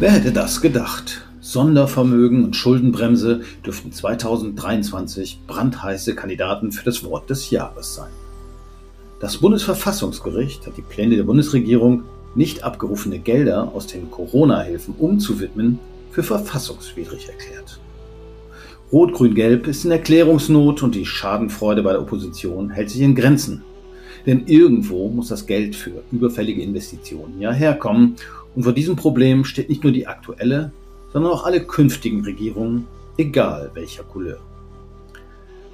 Wer hätte das gedacht? Sondervermögen und Schuldenbremse dürften 2023 brandheiße Kandidaten für das Wort des Jahres sein. Das Bundesverfassungsgericht hat die Pläne der Bundesregierung, nicht abgerufene Gelder aus den Corona-Hilfen umzuwidmen, für verfassungswidrig erklärt. Rot-Grün-Gelb ist in Erklärungsnot und die Schadenfreude bei der Opposition hält sich in Grenzen. Denn irgendwo muss das Geld für überfällige Investitionen ja herkommen. Und vor diesem Problem steht nicht nur die aktuelle, sondern auch alle künftigen Regierungen, egal welcher Couleur.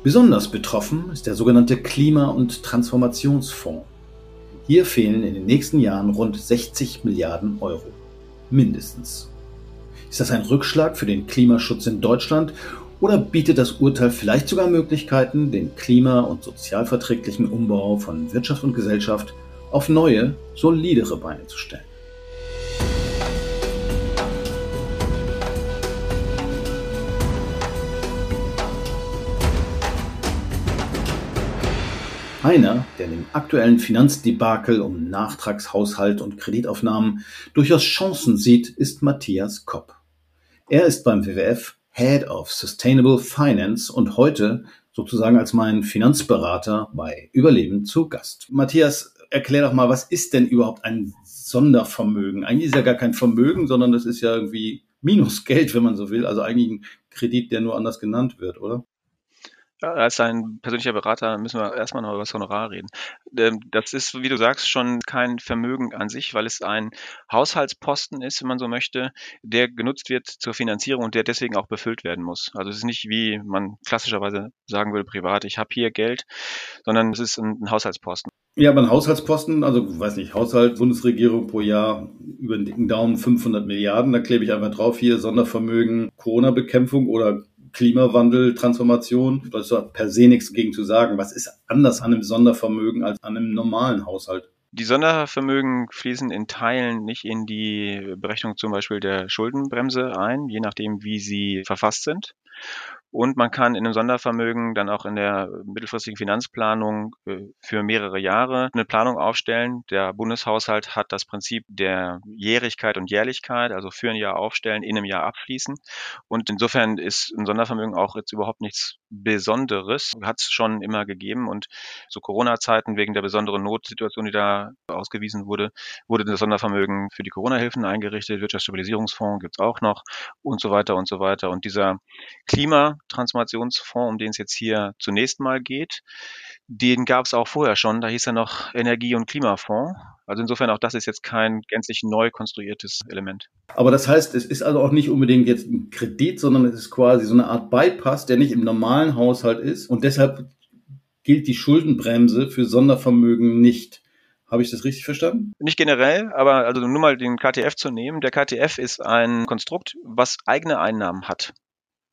Besonders betroffen ist der sogenannte Klima- und Transformationsfonds. Hier fehlen in den nächsten Jahren rund 60 Milliarden Euro. Mindestens. Ist das ein Rückschlag für den Klimaschutz in Deutschland oder bietet das Urteil vielleicht sogar Möglichkeiten, den klima- und sozialverträglichen Umbau von Wirtschaft und Gesellschaft auf neue, solidere Beine zu stellen? Einer, der dem aktuellen Finanzdebakel um Nachtragshaushalt und Kreditaufnahmen durchaus Chancen sieht, ist Matthias Kopp. Er ist beim WWF Head of Sustainable Finance und heute sozusagen als mein Finanzberater bei Überleben zu Gast. Matthias, erklär doch mal, was ist denn überhaupt ein Sondervermögen? Eigentlich ist ja gar kein Vermögen, sondern das ist ja irgendwie Minusgeld, wenn man so will. Also eigentlich ein Kredit, der nur anders genannt wird, oder? Als dein persönlicher Berater müssen wir erstmal noch über das Honorar reden. Ähm, das ist, wie du sagst, schon kein Vermögen an sich, weil es ein Haushaltsposten ist, wenn man so möchte, der genutzt wird zur Finanzierung und der deswegen auch befüllt werden muss. Also es ist nicht, wie man klassischerweise sagen würde, privat, ich habe hier Geld, sondern es ist ein Haushaltsposten. Ja, aber ein Haushaltsposten, also weiß nicht, Haushalt, Bundesregierung pro Jahr über den dicken Daumen 500 Milliarden, da klebe ich einfach drauf hier Sondervermögen, Corona-Bekämpfung oder Klimawandel, Transformation. Da ist per se nichts gegen zu sagen. Was ist anders an einem Sondervermögen als an einem normalen Haushalt? Die Sondervermögen fließen in Teilen nicht in die Berechnung zum Beispiel der Schuldenbremse ein, je nachdem, wie sie verfasst sind. Und man kann in einem Sondervermögen dann auch in der mittelfristigen Finanzplanung äh, für mehrere Jahre eine Planung aufstellen. Der Bundeshaushalt hat das Prinzip der Jährigkeit und Jährlichkeit, also für ein Jahr aufstellen, in einem Jahr abschließen. Und insofern ist ein Sondervermögen auch jetzt überhaupt nichts Besonderes. Hat es schon immer gegeben. Und zu Corona-Zeiten wegen der besonderen Notsituation, die da ausgewiesen wurde, wurde das Sondervermögen für die Corona-Hilfen eingerichtet. Wirtschaftsstabilisierungsfonds gibt es auch noch und so weiter und so weiter. Und dieser Klimatransformationsfonds, um den es jetzt hier zunächst mal geht, den gab es auch vorher schon. Da hieß er noch Energie- und Klimafonds. Also insofern auch das ist jetzt kein gänzlich neu konstruiertes Element. Aber das heißt, es ist also auch nicht unbedingt jetzt ein Kredit, sondern es ist quasi so eine Art Bypass, der nicht im normalen Haushalt ist. Und deshalb gilt die Schuldenbremse für Sondervermögen nicht. Habe ich das richtig verstanden? Nicht generell, aber also nur mal den KTF zu nehmen. Der KTF ist ein Konstrukt, was eigene Einnahmen hat.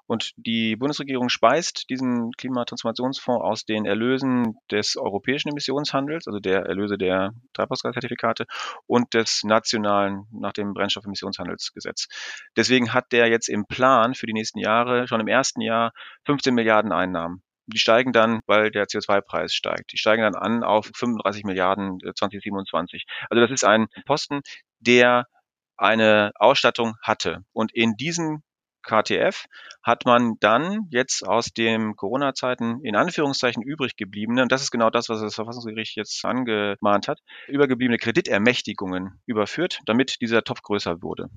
Und die Bundesregierung speist diesen Klimatransformationsfonds aus den Erlösen des europäischen Emissionshandels, also der Erlöse der Treibhausgaszertifikate und des nationalen nach dem Brennstoffemissionshandelsgesetz. Deswegen hat der jetzt im Plan für die nächsten Jahre schon im ersten Jahr 15 Milliarden Einnahmen. Die steigen dann, weil der CO2-Preis steigt. Die steigen dann an auf 35 Milliarden 2027. Äh, also das ist ein Posten, der eine Ausstattung hatte. Und in diesen KTF hat man dann jetzt aus den Corona-Zeiten in Anführungszeichen übrig gebliebene, und das ist genau das, was das Verfassungsgericht jetzt angemahnt hat, übergebliebene Kreditermächtigungen überführt, damit dieser Topf größer wurde.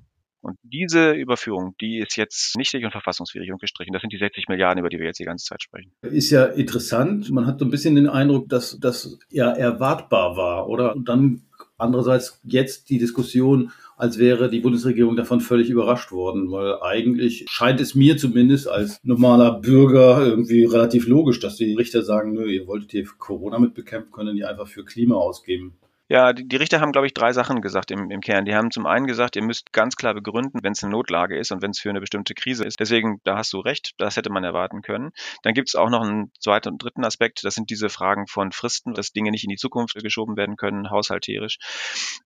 Und diese Überführung, die ist jetzt nichtig und verfassungswidrig und gestrichen. Das sind die 60 Milliarden, über die wir jetzt die ganze Zeit sprechen. Ist ja interessant. Man hat so ein bisschen den Eindruck, dass das ja erwartbar war, oder? Und dann andererseits jetzt die Diskussion, als wäre die Bundesregierung davon völlig überrascht worden, weil eigentlich scheint es mir zumindest als normaler Bürger irgendwie relativ logisch, dass die Richter sagen, nö, ihr wolltet hier Corona mit bekämpfen, können die einfach für Klima ausgeben. Ja, die, die Richter haben, glaube ich, drei Sachen gesagt im, im Kern. Die haben zum einen gesagt, ihr müsst ganz klar begründen, wenn es eine Notlage ist und wenn es für eine bestimmte Krise ist. Deswegen, da hast du recht, das hätte man erwarten können. Dann gibt es auch noch einen zweiten und dritten Aspekt, das sind diese Fragen von Fristen, dass Dinge nicht in die Zukunft geschoben werden können, haushalterisch.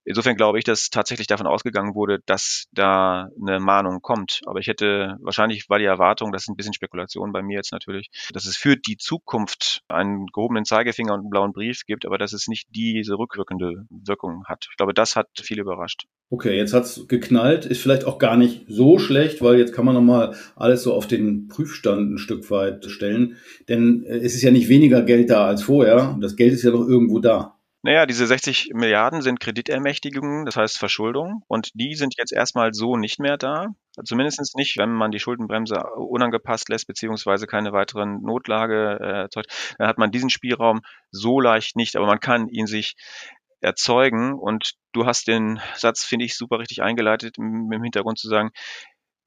Insofern glaube ich, dass tatsächlich davon ausgegangen wurde, dass da eine Mahnung kommt. Aber ich hätte, wahrscheinlich war die Erwartung, das ist ein bisschen Spekulation bei mir jetzt natürlich, dass es für die Zukunft einen gehobenen Zeigefinger und einen blauen Brief gibt, aber dass es nicht diese rückwirkende Wirkung hat. Ich glaube, das hat viel überrascht. Okay, jetzt hat's geknallt, ist vielleicht auch gar nicht so schlecht, weil jetzt kann man nochmal alles so auf den Prüfstand ein Stück weit stellen. Denn äh, es ist ja nicht weniger Geld da als vorher. Das Geld ist ja doch irgendwo da. Naja, diese 60 Milliarden sind Kreditermächtigungen, das heißt Verschuldung. Und die sind jetzt erstmal so nicht mehr da. Zumindest nicht, wenn man die Schuldenbremse unangepasst lässt, beziehungsweise keine weiteren Notlage äh, erzeugt. Dann hat man diesen Spielraum so leicht nicht, aber man kann ihn sich erzeugen. Und du hast den Satz, finde ich, super richtig eingeleitet, mit dem Hintergrund zu sagen,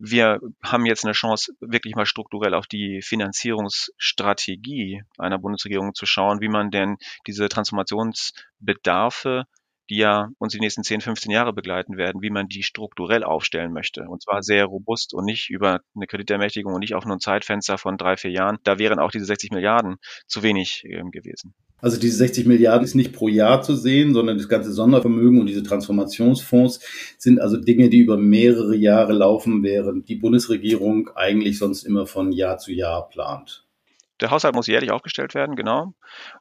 wir haben jetzt eine Chance, wirklich mal strukturell auf die Finanzierungsstrategie einer Bundesregierung zu schauen, wie man denn diese Transformationsbedarfe die ja uns die nächsten 10, 15 Jahre begleiten werden, wie man die strukturell aufstellen möchte. Und zwar sehr robust und nicht über eine Kreditermächtigung und nicht auf nur ein Zeitfenster von drei, vier Jahren. Da wären auch diese 60 Milliarden zu wenig äh, gewesen. Also diese 60 Milliarden ist nicht pro Jahr zu sehen, sondern das ganze Sondervermögen und diese Transformationsfonds sind also Dinge, die über mehrere Jahre laufen, während die Bundesregierung eigentlich sonst immer von Jahr zu Jahr plant. Der Haushalt muss jährlich aufgestellt werden, genau.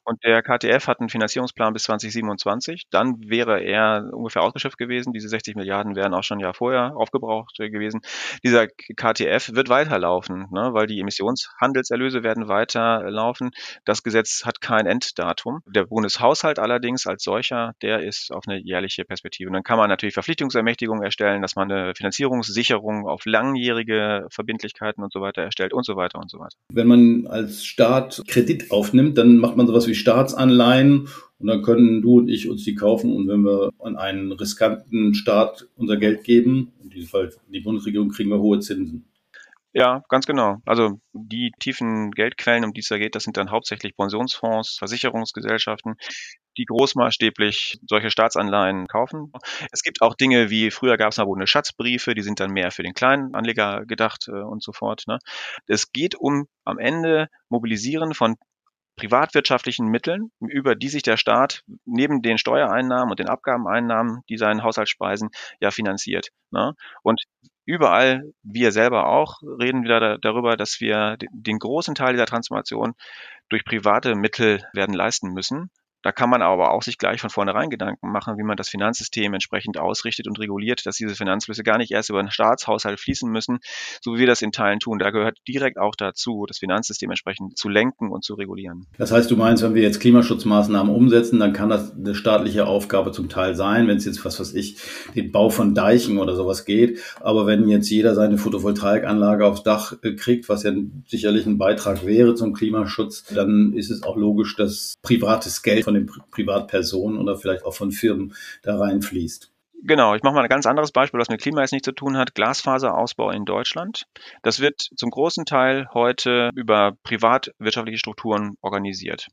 Und der KTF hat einen Finanzierungsplan bis 2027. Dann wäre er ungefähr ausgeschöpft gewesen. Diese 60 Milliarden wären auch schon ein Jahr vorher aufgebraucht gewesen. Dieser KTF wird weiterlaufen, ne, weil die Emissionshandelserlöse werden weiterlaufen. Das Gesetz hat kein Enddatum. Der Bundeshaushalt allerdings als solcher, der ist auf eine jährliche Perspektive. Und dann kann man natürlich Verpflichtungsermächtigungen erstellen, dass man eine Finanzierungssicherung auf langjährige Verbindlichkeiten und so weiter erstellt und so weiter und so weiter. Wenn man als Staat Kredit aufnimmt, dann macht man sowas wie Staatsanleihen und dann können du und ich uns die kaufen und wenn wir an einen riskanten Staat unser Geld geben, in diesem Fall die Bundesregierung, kriegen wir hohe Zinsen. Ja, ganz genau. Also die tiefen Geldquellen, um die es da geht, das sind dann hauptsächlich Pensionsfonds, Versicherungsgesellschaften, die großmaßstäblich solche Staatsanleihen kaufen. Es gibt auch Dinge wie, früher gab es mal Schatzbriefe, die sind dann mehr für den kleinen Anleger gedacht äh, und so fort. Ne? Es geht um am Ende Mobilisieren von privatwirtschaftlichen Mitteln, über die sich der Staat neben den Steuereinnahmen und den Abgabeneinnahmen, die seinen Haushalt speisen, ja finanziert. Ne? Und überall, wir selber auch, reden wieder da, darüber, dass wir den großen Teil dieser Transformation durch private Mittel werden leisten müssen. Da kann man aber auch sich gleich von vornherein Gedanken machen, wie man das Finanzsystem entsprechend ausrichtet und reguliert, dass diese Finanzflüsse gar nicht erst über den Staatshaushalt fließen müssen, so wie wir das in Teilen tun. Da gehört direkt auch dazu, das Finanzsystem entsprechend zu lenken und zu regulieren. Das heißt, du meinst, wenn wir jetzt Klimaschutzmaßnahmen umsetzen, dann kann das eine staatliche Aufgabe zum Teil sein, wenn es jetzt, was weiß ich, den Bau von Deichen oder sowas geht. Aber wenn jetzt jeder seine Photovoltaikanlage aufs Dach äh, kriegt, was ja sicherlich ein Beitrag wäre zum Klimaschutz, dann ist es auch logisch, dass privates Geld von den Privatpersonen oder vielleicht auch von Firmen da reinfließt. Genau, ich mache mal ein ganz anderes Beispiel, was mit Klima jetzt nichts zu tun hat. Glasfaserausbau in Deutschland. Das wird zum großen Teil heute über privatwirtschaftliche Strukturen organisiert.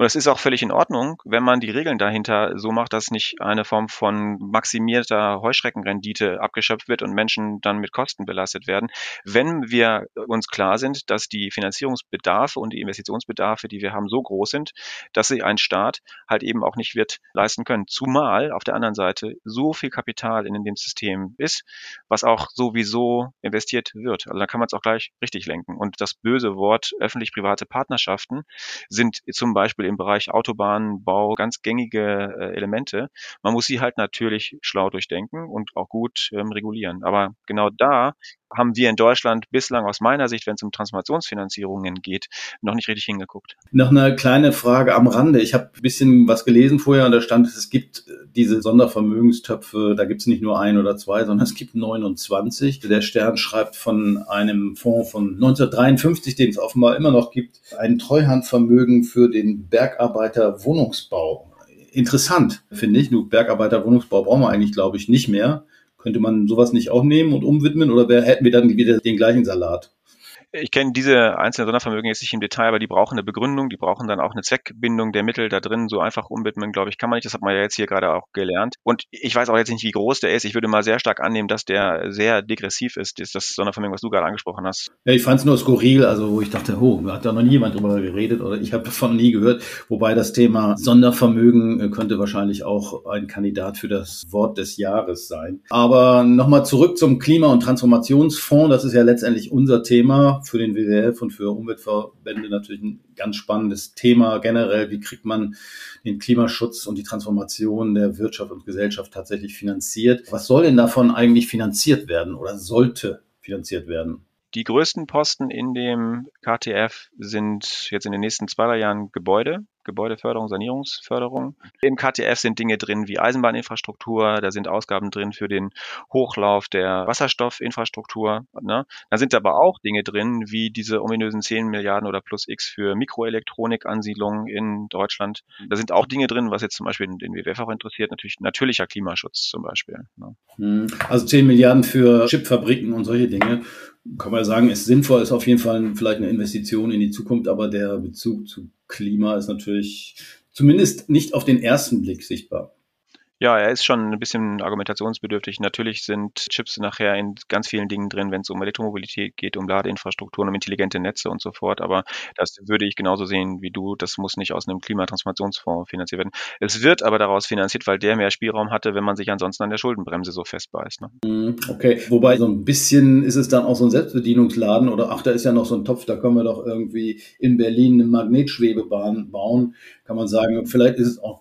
Und das ist auch völlig in Ordnung, wenn man die Regeln dahinter so macht, dass nicht eine Form von maximierter Heuschreckenrendite abgeschöpft wird und Menschen dann mit Kosten belastet werden. Wenn wir uns klar sind, dass die Finanzierungsbedarfe und die Investitionsbedarfe, die wir haben, so groß sind, dass sie ein Staat halt eben auch nicht wird leisten können. Zumal auf der anderen Seite so viel Kapital in dem System ist, was auch sowieso investiert wird. Also da kann man es auch gleich richtig lenken. Und das böse Wort öffentlich-private Partnerschaften sind zum Beispiel im Bereich Autobahnbau ganz gängige äh, Elemente. Man muss sie halt natürlich schlau durchdenken und auch gut ähm, regulieren. Aber genau da haben wir in Deutschland bislang aus meiner Sicht, wenn es um Transformationsfinanzierungen geht, noch nicht richtig hingeguckt. Noch eine kleine Frage am Rande. Ich habe ein bisschen was gelesen vorher und da stand, es gibt diese Sondervermögenstöpfe, da gibt es nicht nur ein oder zwei, sondern es gibt 29. Der Stern schreibt von einem Fonds von 1953, den es offenbar immer noch gibt, ein Treuhandvermögen für den Bergarbeiter Wohnungsbau. Interessant, finde ich. Nur Bergarbeiter Wohnungsbau brauchen wir eigentlich, glaube ich, nicht mehr. Könnte man sowas nicht auch nehmen und umwidmen oder hätten wir dann wieder den gleichen Salat? Ich kenne diese einzelnen Sondervermögen jetzt nicht im Detail, aber die brauchen eine Begründung, die brauchen dann auch eine Zweckbindung der Mittel da drin. So einfach umwidmen, glaube ich, kann man nicht. Das hat man ja jetzt hier gerade auch gelernt. Und ich weiß auch jetzt nicht, wie groß der ist. Ich würde mal sehr stark annehmen, dass der sehr degressiv ist, ist das Sondervermögen, was du gerade angesprochen hast. Ja, ich fand es nur skurril, also wo ich dachte, oh, hat da noch nie jemand drüber geredet oder ich habe davon nie gehört. Wobei das Thema Sondervermögen äh, könnte wahrscheinlich auch ein Kandidat für das Wort des Jahres sein. Aber nochmal zurück zum Klima- und Transformationsfonds. Das ist ja letztendlich unser Thema Für den WWF und für Umweltverbände natürlich ein ganz spannendes Thema generell. Wie kriegt man den Klimaschutz und die Transformation der Wirtschaft und Gesellschaft tatsächlich finanziert? Was soll denn davon eigentlich finanziert werden oder sollte finanziert werden? Die größten Posten in dem KTF sind jetzt in den nächsten zwei, drei Jahren Gebäude, Gebäudeförderung, Sanierungsförderung. Im KTF sind Dinge drin wie Eisenbahninfrastruktur, da sind Ausgaben drin für den Hochlauf der Wasserstoffinfrastruktur. Ne? Da sind aber auch Dinge drin wie diese ominösen 10 Milliarden oder plus X für Mikroelektronikansiedlungen in Deutschland. Da sind auch Dinge drin, was jetzt zum Beispiel den WWF auch interessiert, natürlich natürlicher Klimaschutz zum Beispiel. Ne? Hm. Also 10 Milliarden für Chipfabriken und solche Dinge kann man sagen, ist sinnvoll, ist auf jeden Fall vielleicht eine Investition in die Zukunft, aber der Bezug zu Klima ist natürlich zumindest nicht auf den ersten Blick sichtbar. Ja, er ist schon ein bisschen argumentationsbedürftig. Natürlich sind Chips nachher in ganz vielen Dingen drin, wenn es um Elektromobilität geht, um Ladeinfrastrukturen, um intelligente Netze und so fort. Aber das würde ich genauso sehen wie du. Das muss nicht aus einem Klimatransformationsfonds finanziert werden. Es wird aber daraus finanziert, weil der mehr Spielraum hatte, wenn man sich ansonsten an der Schuldenbremse so festbeißt. Ne? Mhm, okay, wobei so ein bisschen ist es dann auch so ein Selbstbedienungsladen oder ach, da ist ja noch so ein Topf, da können wir doch irgendwie in Berlin eine Magnetschwebebahn bauen. Kann man sagen, vielleicht ist es auch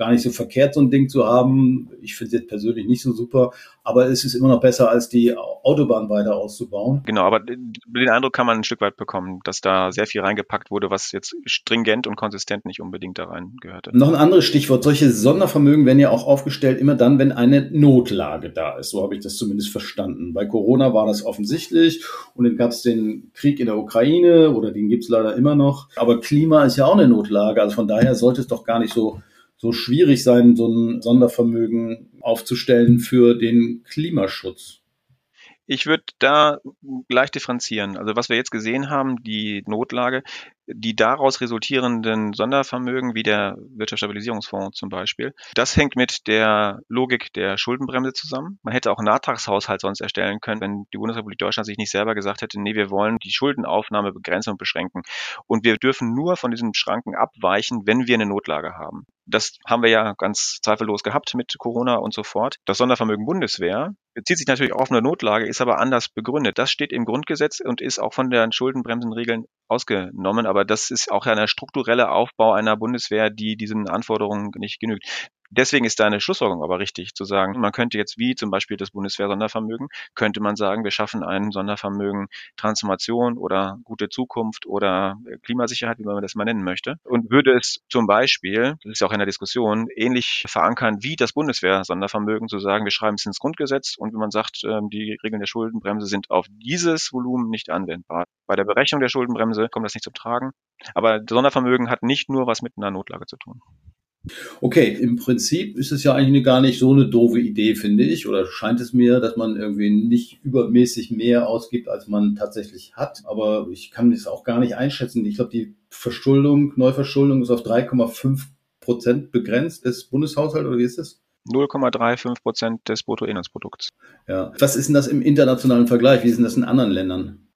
gar nicht so verkehrt, so ein Ding zu haben. Ich finde es jetzt persönlich nicht so super, aber es ist immer noch besser, als die Autobahn weiter auszubauen. Genau, aber den Eindruck kann man ein Stück weit bekommen, dass da sehr viel reingepackt wurde, was jetzt stringent und konsistent nicht unbedingt da rein gehörte. Noch ein anderes Stichwort. Solche Sondervermögen werden ja auch aufgestellt immer dann, wenn eine Notlage da ist. So habe ich das zumindest verstanden. Bei Corona war das offensichtlich und dann gab es den Krieg in der Ukraine oder den gibt es leider immer noch. Aber Klima ist ja auch eine Notlage. Also von daher sollte es doch gar nicht so so schwierig sein, so ein Sondervermögen aufzustellen für den Klimaschutz? Ich würde da gleich differenzieren. Also was wir jetzt gesehen haben, die Notlage, die daraus resultierenden Sondervermögen, wie der Wirtschaftsstabilisierungsfonds zum Beispiel, das hängt mit der Logik der Schuldenbremse zusammen. Man hätte auch einen Nachtragshaushalt sonst erstellen können, wenn die Bundesrepublik Deutschland sich nicht selber gesagt hätte, nee, wir wollen die Schuldenaufnahme begrenzen und beschränken. Und wir dürfen nur von diesen Schranken abweichen, wenn wir eine Notlage haben. Das haben wir ja ganz zweifellos gehabt mit Corona und so fort. Das Sondervermögen Bundeswehr bezieht sich natürlich auf eine Notlage, ist aber anders begründet. Das steht im Grundgesetz und ist auch von den Schuldenbremsenregeln ausgenommen. Aber das ist auch ein struktureller Aufbau einer Bundeswehr, die diesen Anforderungen nicht genügt. Deswegen ist deine Schlussfolgerung aber richtig, zu sagen, man könnte jetzt wie zum Beispiel das Bundeswehr-Sondervermögen, könnte man sagen, wir schaffen ein Sondervermögen Transformation oder gute Zukunft oder Klimasicherheit, wie man das mal nennen möchte, und würde es zum Beispiel, das ist auch in der Diskussion, ähnlich verankern wie das Bundeswehr-Sondervermögen, zu sagen, wir schreiben es ins Grundgesetz und wenn man sagt, ähm, die Regeln der Schuldenbremse sind auf dieses Volumen nicht anwendbar. Bei der Berechnung der Schuldenbremse kommt das nicht zum Tragen. Aber Sondervermögen hat nicht nur was mit einer Notlage zu tun. Okay, im Prinzip ist es ja eigentlich gar nicht so eine doofe Idee, finde ich, oder scheint es mir, dass man irgendwie nicht übermäßig mehr ausgibt, als man tatsächlich hat. Aber ich kann das auch gar nicht einschätzen. Ich glaube, die Verschuldung, Neuverschuldung ist auf 3,5 Prozent begrenzt des Bundeshaushalts, oder wie ist das? 0,35 Prozent des Bruttoinlandsprodukts. Ja. Was ist denn das im internationalen Vergleich? Wie ist denn das in anderen Ländern?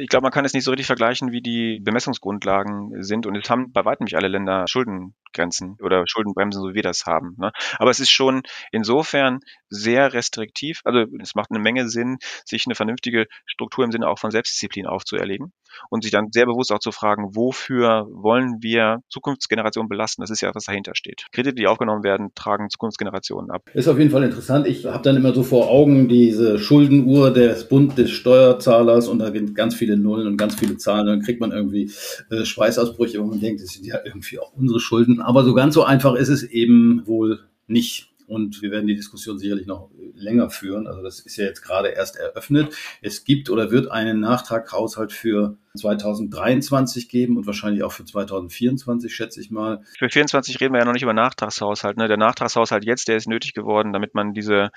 Ich glaube, man kann es nicht so richtig vergleichen, wie die Bemessungsgrundlagen sind. Und es haben bei weitem nicht alle Länder Schuldengrenzen oder Schuldenbremsen, so wie wir das haben. Ne? Aber es ist schon insofern sehr restriktiv. Also es macht eine Menge Sinn, sich eine vernünftige Struktur im Sinne auch von Selbstdisziplin aufzuerlegen und sich dann sehr bewusst auch zu fragen, wofür wollen wir Zukunftsgenerationen belasten? Das ist ja, was dahinter steht. Kredite, die aufgenommen werden, tragen Zukunftsgenerationen ab. Ist auf jeden Fall interessant. Ich habe dann immer so vor Augen diese Schuldenuhr des Bund des Steuerzahlers und da sind ganz viele Nullen und ganz viele Zahlen. Dann kriegt man irgendwie äh, Schweißausbrüche, wo man denkt, das sind ja irgendwie auch unsere Schulden. Aber so ganz so einfach ist es eben wohl nicht. Und wir werden die Diskussion sicherlich noch länger führen. Also das ist ja jetzt gerade erst eröffnet. Es gibt oder wird einen Nachtraghaushalt für 2023 geben und wahrscheinlich auch für 2024, schätze ich mal. Für 2024 reden wir ja noch nicht über Nachtragshaushalt. Ne? Der Nachtragshaushalt jetzt, der ist nötig geworden, damit man diese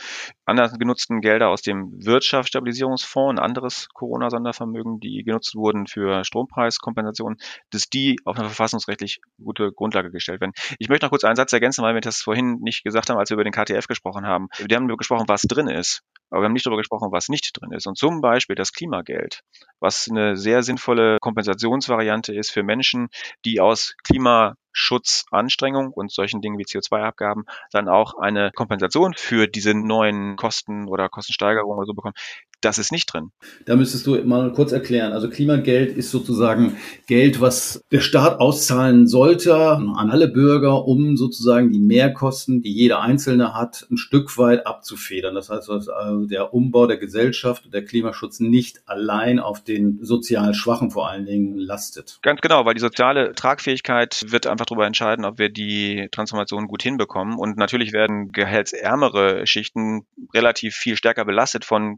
anders genutzten Gelder aus dem Wirtschaftsstabilisierungsfonds, ein anderes Corona-Sondervermögen, die genutzt wurden für Strompreiskompensation, dass die auf eine verfassungsrechtlich gute Grundlage gestellt werden. Ich möchte noch kurz einen Satz ergänzen, weil wir das vorhin nicht gesagt haben, als wir über den KTF gesprochen haben. Wir haben gesprochen, was drin ist. Aber wir haben nicht darüber gesprochen, was nicht drin ist. Und zum Beispiel das Klimageld, was eine sehr sinnvolle Kompensationsvariante ist für Menschen, die aus Klimaschutzanstrengung und solchen Dingen wie CO2-Abgaben dann auch eine Kompensation für diese neuen Kosten oder Kostensteigerungen oder so bekommen das ist nicht drin. Da müsstest du mal kurz erklären. Also Klimageld ist sozusagen Geld, was der Staat auszahlen sollte an alle Bürger, um sozusagen die Mehrkosten, die jeder Einzelne hat, ein Stück weit abzufedern. Das heißt, dass also der Umbau der Gesellschaft und der Klimaschutz nicht allein auf den sozial Schwachen vor allen Dingen lastet. Ganz genau, weil die soziale Tragfähigkeit wird einfach darüber entscheiden, ob wir die Transformation gut hinbekommen. Und natürlich werden gehaltsärmere Schichten relativ viel stärker belastet von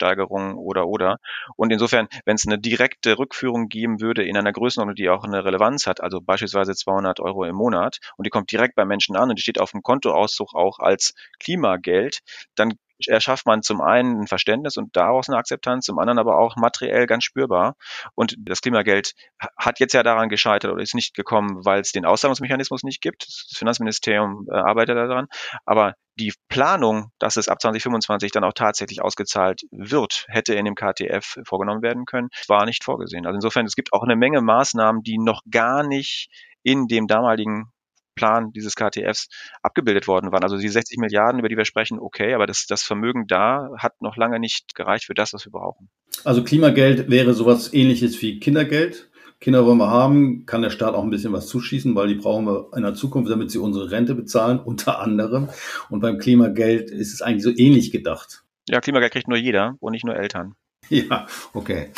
Strompreissteigerungen oder oder. Und insofern, wenn es eine direkte Rückführung geben würde in einer Größenordnung, die auch eine Relevanz hat, also beispielsweise 200 Euro im Monat und die kommt direkt bei Menschen an und die steht auf dem Kontoauszug auch als Klimageld, dann erschafft man zum einen ein Verständnis und daraus eine Akzeptanz, zum anderen aber auch materiell ganz spürbar. Und das Klimageld hat jetzt ja daran gescheitert oder ist nicht gekommen, weil es den Auszahlungsmechanismus nicht gibt. Das Finanzministerium äh, arbeitet daran. Aber die Planung, dass es ab 2025 dann auch tatsächlich ausgezahlt wird, hätte in dem KTF vorgenommen werden können, war nicht vorgesehen. Also insofern, es gibt auch eine Menge Maßnahmen, die noch gar nicht in dem damaligen Plan dieses KTFs abgebildet worden waren. Also die 60 Milliarden, über die wir sprechen, okay, aber das, das Vermögen da hat noch lange nicht gereicht für das, was wir brauchen. Also Klimageld wäre sowas ähnliches wie Kindergeld. Kinder wollen wir haben, kann der Staat auch ein bisschen was zuschießen, weil die brauchen wir in der Zukunft, damit sie unsere Rente bezahlen, unter anderem. Und beim Klimageld ist es eigentlich so ähnlich gedacht. Ja, Klimageld kriegt nur jeder und nicht nur Eltern. Ja, okay.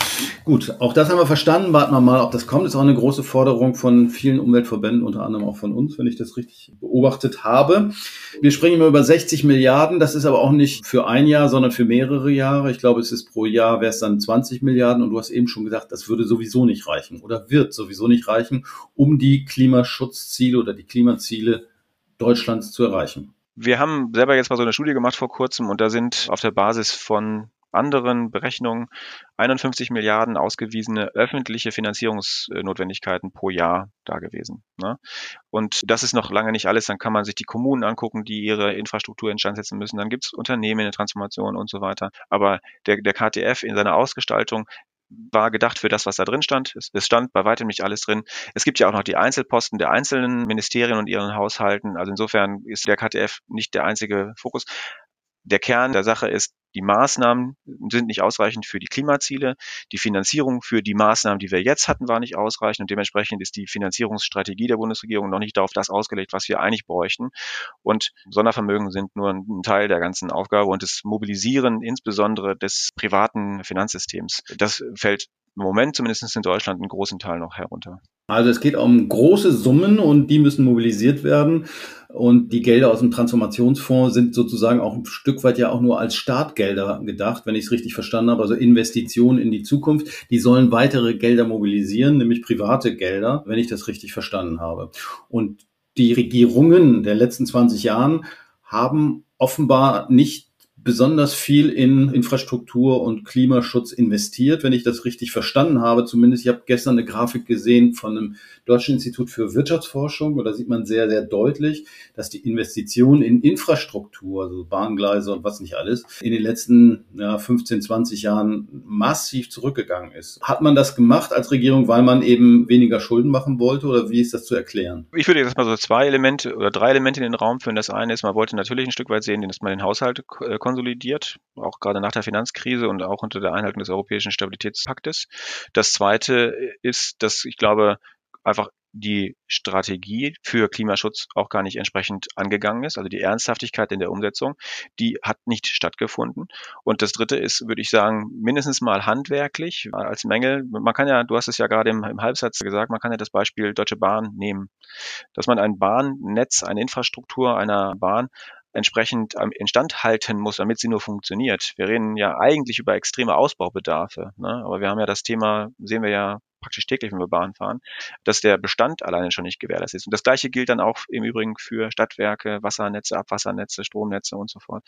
Gut, auch das haben wir verstanden. Warten wir mal, ob das kommt. Ist auch eine große Forderung von vielen Umweltverbänden, unter anderem auch von uns, wenn ich das richtig beobachtet habe. Wir sprechen immer über 60 Milliarden. Das ist aber auch nicht für ein Jahr, sondern für mehrere Jahre. Ich glaube, es ist pro Jahr wäre es dann 20 Milliarden. Und du hast eben schon gesagt, das würde sowieso nicht reichen oder wird sowieso nicht reichen, um die Klimaschutzziele oder die Klimaziele Deutschlands zu erreichen. Wir haben selber jetzt mal so eine Studie gemacht vor kurzem und da sind auf der Basis von anderen Berechnungen 51 Milliarden ausgewiesene öffentliche Finanzierungsnotwendigkeiten pro Jahr da gewesen. Ne? Und das ist noch lange nicht alles. Dann kann man sich die Kommunen angucken, die ihre Infrastruktur instand setzen müssen. Dann gibt es Unternehmen in der Transformation und so weiter. Aber der, der KTF in seiner Ausgestaltung war gedacht für das, was da drin stand. Es, es, stand bei weitem nicht alles drin. Es gibt ja auch noch die Einzelposten der einzelnen Ministerien und ihren Haushalten. Also insofern ist der KTF nicht der einzige Fokus. Der Kern der Sache ist, die Maßnahmen sind nicht ausreichend für die Klimaziele. Die Finanzierung für die Maßnahmen, die wir jetzt hatten, war nicht ausreichend und dementsprechend ist die Finanzierungsstrategie der Bundesregierung noch nicht darauf das ausgelegt, was wir eigentlich bräuchten. Und Sondervermögen sind nur ein Teil der ganzen Aufgabe und das Mobilisieren insbesondere des privaten Finanzsystems. Das fällt im Moment zumindest in Deutschland einen großen Teil noch herunter. Also es geht um große Summen und die müssen mobilisiert werden. Und die Gelder aus dem Transformationsfonds sind sozusagen auch ein Stück weit ja auch nur als Startgelder gedacht, wenn ich es richtig verstanden habe. Also Investitionen in die Zukunft. Die sollen weitere Gelder mobilisieren, nämlich private Gelder, wenn ich das richtig verstanden habe. Und die Regierungen der letzten 20 Jahren haben offenbar nicht besonders viel in Infrastruktur und Klimaschutz investiert, wenn ich das richtig verstanden habe. Zumindest, ich habe gestern eine Grafik gesehen von einem Deutschen Institut für Wirtschaftsforschung und da sieht man sehr, sehr deutlich, dass die Investitionen in Infrastruktur, also Bahngleise und was nicht alles, in den letzten ja, 15, 20 Jahren massiv zurückgegangen ist. Hat man das gemacht als Regierung, weil man eben weniger Schulden machen wollte oder wie ist das zu erklären? Ich würde jetzt mal so zwei Elemente oder drei Elemente in den Raum führen. Das eine ist, man wollte natürlich ein Stück weit sehen, dass man den Haushalt konsolidiert, auch gerade nach der Finanzkrise und auch unter der Einhaltung des Europäischen Stabilitätspaktes. Das zweite ist, dass ich glaube, einfach die Strategie für Klimaschutz auch gar nicht entsprechend angegangen ist. Also die Ernsthaftigkeit in der Umsetzung, die hat nicht stattgefunden. Und das Dritte ist, würde ich sagen, mindestens mal handwerklich als Mängel. Man kann ja, du hast es ja gerade im, im Halbsatz gesagt, man kann ja das Beispiel Deutsche Bahn nehmen. Dass man ein Bahnnetz, eine Infrastruktur einer Bahn entsprechend instand halten muss, damit sie nur funktioniert. Wir reden ja eigentlich über extreme Ausbaubedarfe, ne? aber wir haben ja das Thema, sehen wir ja praktisch täglich, wenn wir Bahn fahren, dass der Bestand alleine schon nicht gewährleistet ist. Und das Gleiche gilt dann auch im Übrigen für Stadtwerke, Wassernetze, Abwassernetze, Stromnetze und so fort.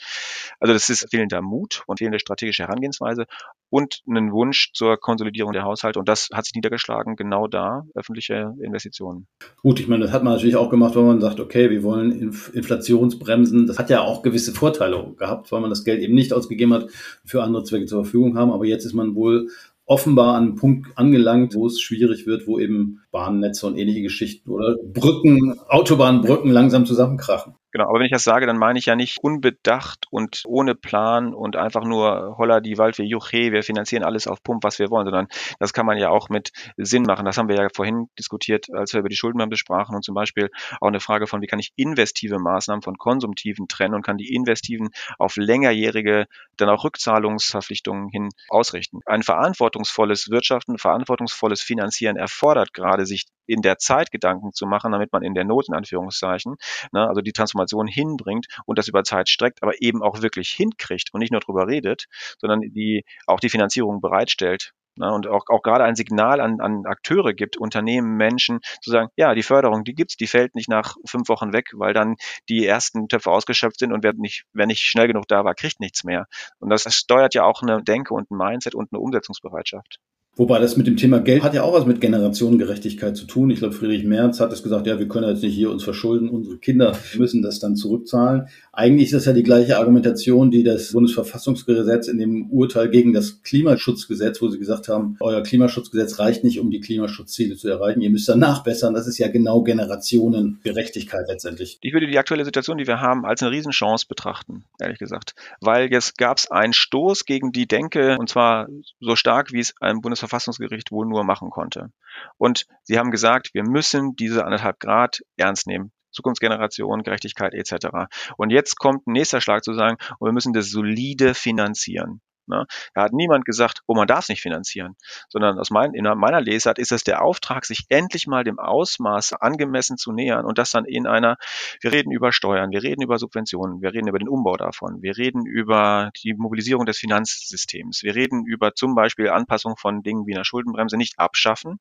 Also das ist fehlender Mut und fehlende strategische Herangehensweise und einen Wunsch zur Konsolidierung der Haushalte. Und das hat sich niedergeschlagen genau da, öffentliche Investitionen. Gut, ich meine, das hat man natürlich auch gemacht, weil man sagt, okay, wir wollen Inflationsbremsen. Das hat ja auch gewisse Vorteile gehabt, weil man das Geld eben nicht ausgegeben hat, für andere Zwecke zur Verfügung haben. Aber jetzt ist man wohl offenbar an einem Punkt angelangt, wo es schwierig wird, wo eben Bahnnetze und ähnliche Geschichten oder Brücken, Autobahnbrücken langsam zusammenkrachen. Genau, aber wenn ich das sage, dann meine ich ja nicht unbedacht und ohne Plan und einfach nur holla die Waldwehr, juche, wir finanzieren alles auf Pump, was wir wollen, sondern das kann man ja auch mit Sinn machen. Das haben wir ja vorhin diskutiert, als wir über die Schuldenbremse sprachen und zum Beispiel auch eine Frage von, wie kann ich investive Maßnahmen von konsumtiven trennen und kann die investiven auf längerjährige, dann auch Rückzahlungsverpflichtungen hin ausrichten. Ein verantwortungsvolles Wirtschaften, verantwortungsvolles Finanzieren erfordert gerade, sich in der Zeit Gedanken zu machen, damit man in der Not, in Anführungszeichen, ne, also die Transformation hinbringt und das über Zeit streckt, aber eben auch wirklich hinkriegt und nicht nur drüber redet, sondern die auch die Finanzierung bereitstellt. Ne, und auch, auch gerade ein Signal an, an Akteure gibt, Unternehmen, Menschen, zu sagen, ja, die Förderung, die gibt's, die fällt nicht nach fünf Wochen weg, weil dann die ersten Töpfe ausgeschöpft sind und wer nicht, wer nicht schnell genug da war, kriegt nichts mehr. Und das steuert ja auch eine Denke und ein Mindset und eine Umsetzungsbereitschaft. Wobei das mit dem Thema Geld hat ja auch was mit Generationengerechtigkeit zu tun. Ich glaube, Friedrich Merz hat es gesagt, ja, wir können jetzt nicht hier uns verschulden, unsere Kinder müssen das dann zurückzahlen. Eigentlich ist das ja die gleiche Argumentation, die das Bundesverfassungsgesetz in dem Urteil gegen das Klimaschutzgesetz, wo sie gesagt haben, euer Klimaschutzgesetz reicht nicht, um die Klimaschutzziele zu erreichen. Ihr müsst dann nachbessern. Das ist ja genau Generationengerechtigkeit letztendlich. Ich würde die aktuelle Situation, die wir haben, als eine Riesenchance betrachten, ehrlich gesagt. Weil jetzt gab es einen Stoß gegen die Denke, und zwar so stark, wie es ein Bundesverfassungsgericht Bundesverfassungsgericht wohl nur machen konnte. Und sie haben gesagt, wir müssen diese anderthalb Grad ernst nehmen. Zukunftsgeneration, Gerechtigkeit etc. Und jetzt kommt ein nächster Schlag zu sagen, wir müssen das solide finanzieren. Ne? Da hat niemand gesagt, oh, man darf es nicht finanzieren, sondern aus mein, in meiner Lesart ist es der Auftrag, sich endlich mal dem Ausmaß angemessen zu nähern und das dann in einer, wir reden über Steuern, wir reden über Subventionen, wir reden über den Umbau davon, wir reden über die Mobilisierung des Finanzsystems, wir reden über zum Beispiel Anpassung von Dingen wie einer Schuldenbremse, nicht abschaffen,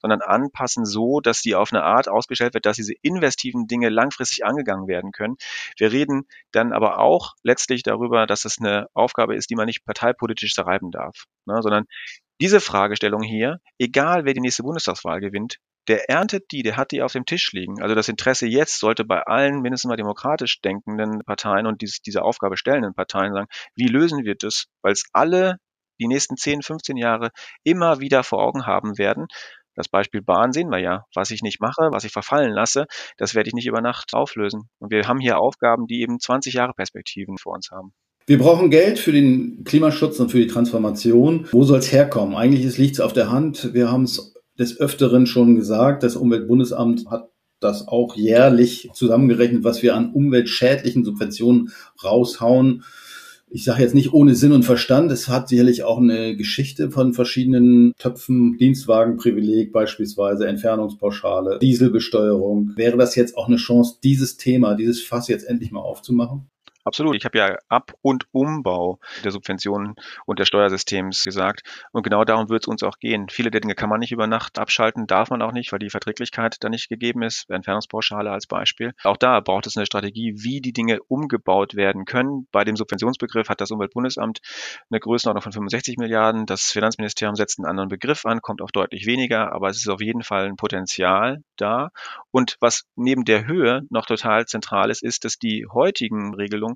sondern anpassen so, dass die auf eine Art ausgestellt wird, dass diese investiven Dinge langfristig angegangen werden können. Wir reden dann aber auch letztlich darüber, dass es eine Aufgabe ist, die man nicht partei parteipolitisch zerreiben darf, ne, sondern diese Fragestellung hier, egal wer die nächste Bundestagswahl gewinnt, der erntet die, der hat die auf dem Tisch liegen. Also das Interesse jetzt sollte bei allen mindestens mal demokratisch denkenden Parteien und dies, diese Aufgabe stellenden Parteien sagen, wie lösen wir das? Weil es alle die nächsten 10, 15 Jahre immer wieder vor Augen haben werden. Das Beispiel Bahn sehen wir ja. Was ich nicht mache, was ich verfallen lasse, das werde ich nicht über Nacht auflösen. Und wir haben hier Aufgaben, die eben 20 Jahre Perspektiven vor uns haben. Wir brauchen Geld für den Klimaschutz und für die Transformation. Wo soll es herkommen? Eigentlich liegt es auf der Hand. Wir haben es des Öfteren schon gesagt. Das Umweltbundesamt hat das auch jährlich zusammengerechnet, was wir an umweltschädlichen Subventionen raushauen. Ich sage jetzt nicht ohne Sinn und Verstand. Es hat sicherlich auch eine Geschichte von verschiedenen Töpfen, Dienstwagenprivileg beispielsweise, Entfernungspauschale, Dieselbesteuerung. Wäre das jetzt auch eine Chance, dieses Thema, dieses Fass jetzt endlich mal aufzumachen? Absolut. Ich habe ja Ab- und Umbau der Subventionen und des Steuersystems gesagt. Und genau darum wird es uns auch gehen. Viele der Dinge kann man nicht über Nacht abschalten, darf man auch nicht, weil die Verträglichkeit da nicht gegeben ist. Entfernungspauschale als Beispiel. Auch da braucht es eine Strategie, wie die Dinge umgebaut werden können. Bei dem Subventionsbegriff hat das Umweltbundesamt eine Größenordnung von 65 Milliarden. Das Finanzministerium setzt einen anderen Begriff an, kommt auf deutlich weniger, aber es ist auf jeden Fall ein Potenzial da. Und was neben der Höhe noch total zentral ist, ist, dass die heutigen Regelungen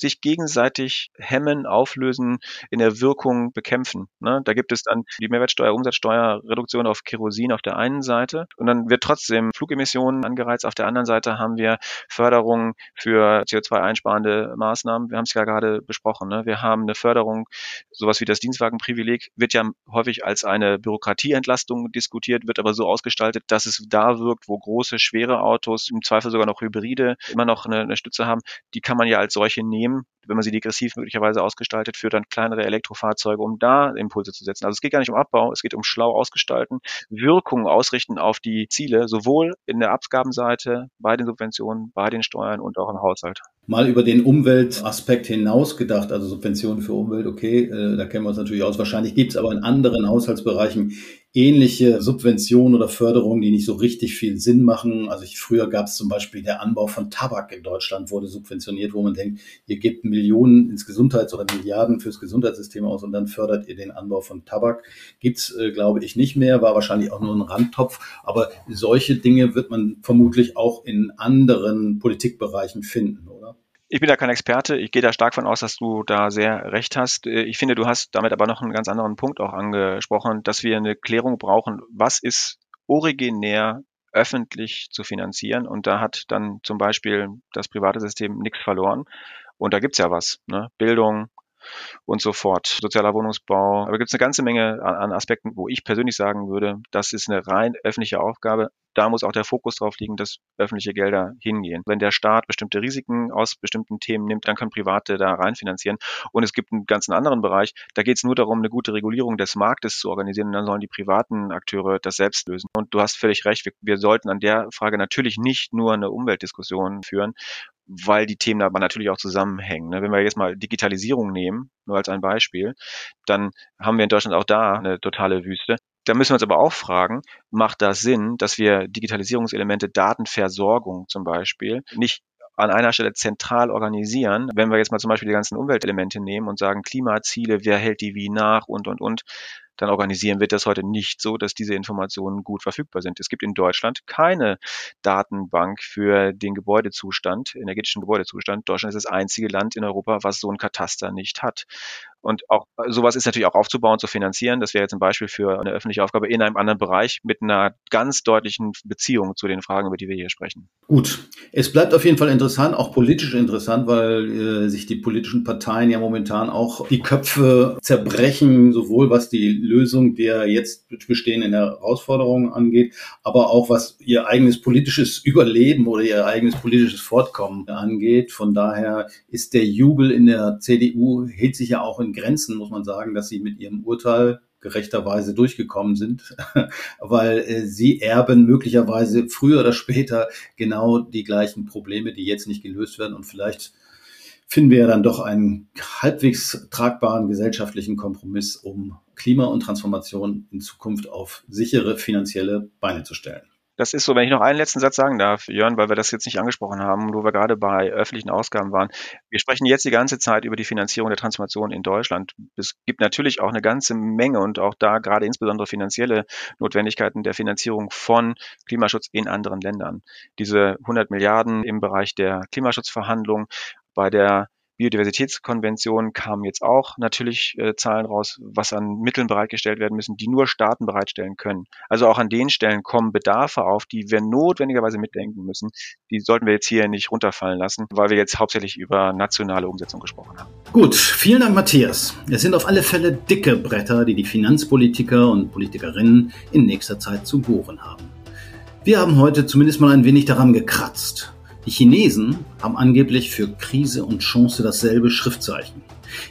sich gegenseitig hemmen, auflösen, in der Wirkung bekämpfen. Ne? Da gibt es dann die Mehrwertsteuer, Umsatzsteuerreduktion auf Kerosin auf der einen Seite und dann wird trotzdem Flugemissionen angereizt. Auf der anderen Seite haben wir Förderung für CO2-einsparende Maßnahmen. Wir haben es ja gerade besprochen. Ne? Wir haben eine Förderung, sowas wie das Dienstwagenprivileg wird ja häufig als eine Bürokratieentlastung diskutiert, wird aber so ausgestaltet, dass es da wirkt, wo große, schwere Autos, im Zweifel sogar noch Hybride, immer noch eine, eine Stütze haben. Die kann man ja als solche nehmen nehmen, wenn man sie degressiv möglicherweise ausgestaltet, für dann kleinere Elektrofahrzeuge, um da Impulse zu setzen. Also es geht gar nicht um Abbau, es geht um schlau ausgestalten, Wirkungen ausrichten auf die Ziele, sowohl in der Abgabenseite, bei den Subventionen, bei den Steuern und auch im Haushalt mal über den Umweltaspekt hinaus gedacht, also Subventionen für Umwelt, okay, äh, da kennen wir uns natürlich aus. Wahrscheinlich gibt es aber in anderen Haushaltsbereichen ähnliche Subventionen oder Förderungen, die nicht so richtig viel Sinn machen. Also ich, früher gab es zum Beispiel der Anbau von Tabak in Deutschland wurde subventioniert, wo man denkt, ihr gebt Millionen ins Gesundheits- oder Milliarden fürs Gesundheitssystem aus und dann fördert ihr den Anbau von Tabak. Gibt's, äh, glaube ich, nicht mehr, war wahrscheinlich auch nur ein Randtopf. Aber solche Dinge wird man vermutlich auch in anderen Politikbereichen finden? Ich bin da kein Experte. Ich gehe da stark von aus, dass du da sehr recht hast. Äh, ich finde, du hast damit aber noch einen ganz anderen Punkt auch angesprochen, dass wir eine Klärung brauchen. Was ist originär öffentlich zu finanzieren. Und da hat dann zum Beispiel das private System nichts verloren. Und da gibt's ja was. Ne? Bildung, und so fort. Sozialer Wohnungsbau. Aber gibt es eine ganze Menge an, an, Aspekten, wo ich persönlich sagen würde, das ist eine rein öffentliche Aufgabe. Da muss auch der Fokus drauf liegen, dass öffentliche Gelder hingehen. Wenn der Staat bestimmte Risiken aus bestimmten Themen nimmt, dann können Private da reinfinanzieren. Und es gibt einen ganzen anderen Bereich, da geht es nur darum, eine gute Regulierung des Marktes zu organisieren und dann sollen die privaten Akteure das selbst lösen. Und du hast völlig recht, wir, wir sollten an der Frage natürlich nicht nur eine Umweltdiskussion führen, weil die Themen aber natürlich auch zusammenhängen. Ne? Wenn wir jetzt mal Digitalisierung nehmen, nur als ein Beispiel, dann haben wir in Deutschland auch da eine totale Wüste. Da müssen wir uns aber auch fragen, macht das Sinn, dass wir Digitalisierungselemente, Datenversorgung zum Beispiel, nicht an einer Stelle zentral organisieren. Wenn wir jetzt mal zum Beispiel die ganzen Umweltelemente nehmen und sagen Klimaziele, wer hält die wie nach und, und, und, dann organisieren wir das heute nicht so, dass diese Informationen gut verfügbar sind. Es gibt in Deutschland keine Datenbank für den Gebäudezustand, energetischen Gebäudezustand. Deutschland ist das einzige Land in Europa, was so ein Kataster nicht hat. Und auch sowas ist natürlich auch aufzubauen, zu finanzieren. Das wäre jetzt ein Beispiel für eine öffentliche Aufgabe in einem anderen Bereich mit einer ganz deutlichen Beziehung zu den Fragen, über die wir hier sprechen. Gut, es bleibt auf jeden Fall interessant, auch politisch interessant, weil äh, sich die politischen Parteien ja momentan auch die Köpfe zerbrechen, sowohl was die Lösung der jetzt bestehenden Herausforderungen angeht, aber auch was ihr eigenes politisches Überleben oder ihr eigenes politisches Fortkommen angeht. Von daher ist der Jubel in der CDU hält sich ja auch in Grenzen, muss man sagen, dass sie mit ihrem Urteil gerechterweise durchgekommen sind, weil äh, sie erben möglicherweise früher oder später genau die gleichen Probleme, die jetzt nicht gelöst werden und vielleicht finden wir ja dann doch einen halbwegs tragbaren gesellschaftlichen Kompromiss, um Klima und Transformation in Zukunft auf sichere finanzielle Beine zu stellen. Das ist so, wenn ich noch einen letzten Satz sagen darf, Jörn, weil wir das jetzt nicht angesprochen haben, wo wir gerade bei öffentlichen Ausgaben waren. Wir sprechen jetzt die ganze Zeit über die Finanzierung der Transformation in Deutschland. Es gibt natürlich auch eine ganze Menge und auch da gerade insbesondere finanzielle Notwendigkeiten der Finanzierung von Klimaschutz in anderen Ländern. Diese 100 Milliarden im Bereich der Klimaschutzverhandlungen, bei der Biodiversitätskonvention kamen jetzt auch natürlich äh, Zahlen raus, was an Mitteln bereitgestellt werden müssen, die nur Staaten bereitstellen können. Also auch an den Stellen kommen Bedarfe auf, die wir notwendigerweise mitdenken müssen. Die sollten wir jetzt hier nicht runterfallen lassen, weil wir jetzt hauptsächlich über nationale Umsetzung gesprochen haben. Gut, vielen Dank, Matthias. Es sind auf alle Fälle dicke Bretter, die die Finanzpolitiker und Politikerinnen in nächster Zeit zu bohren haben. Wir haben heute zumindest mal ein wenig daran gekratzt. Die Chinesen haben angeblich für Krise und Chance dasselbe Schriftzeichen.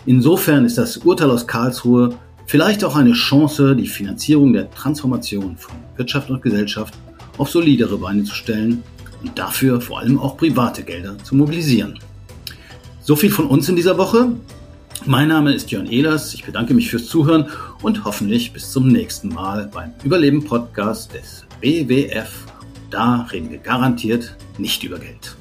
Insofern ist das Urteil aus Karlsruhe vielleicht auch eine Chance, die Finanzierung der Transformation von Wirtschaft und Gesellschaft auf solidere Beine zu stellen und dafür vor allem auch private Gelder zu mobilisieren. So viel von uns in dieser Woche. Mein Name ist Jörn Ehlers. Ich bedanke mich fürs Zuhören und hoffentlich bis zum nächsten Mal beim Überleben Podcast des WWF. Da reden wir garantiert nicht über Geld.